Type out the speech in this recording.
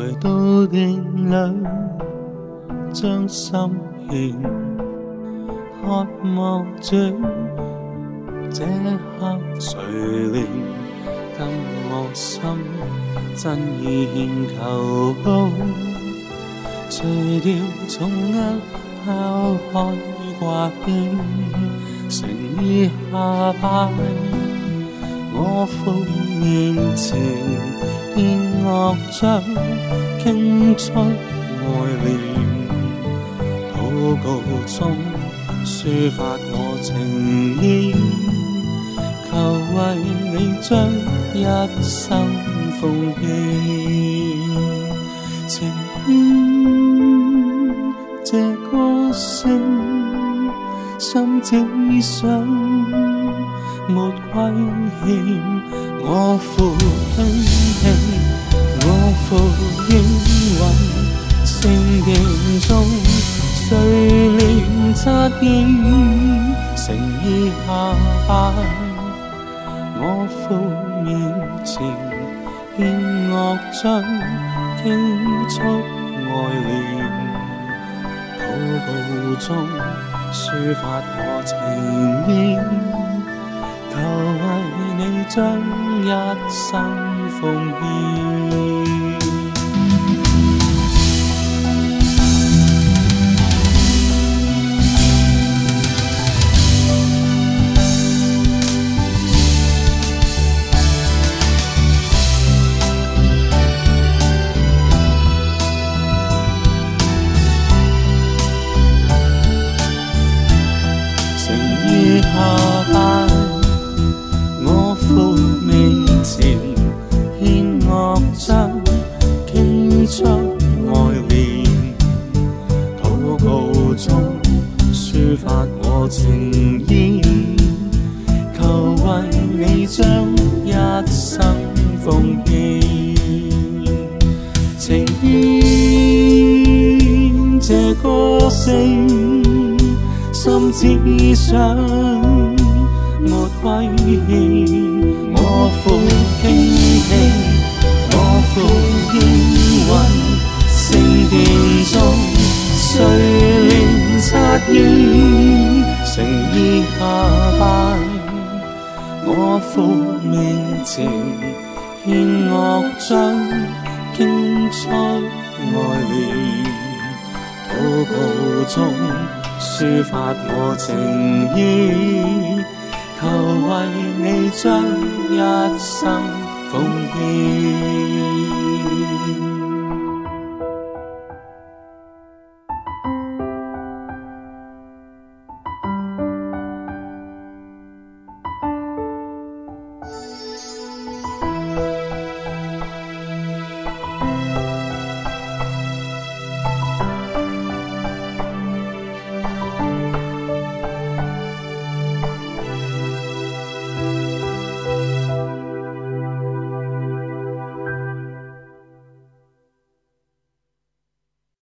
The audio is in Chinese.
来到殿里，将心献，渴望着这刻垂怜。今我心真意献求告，除掉重压抛开挂念，诚意下拜，我奉虔前，献乐章。倾出爱恋，祷告中抒发我情意，求为你将一生奉献。情，这歌声，心只想，没亏欠，我负。不应诚意下拜，我抚面前献乐章，倾出爱恋，祷告中抒发我情意，求为你将一生奉献。中抒發我情意，求為你將一生奉獻。情牽這歌聲，心只想沒虧欠，我付。应承意下拜，我负名情欠乐债，捐出爱恋，普告中抒发我情意，求为你将一生奉献。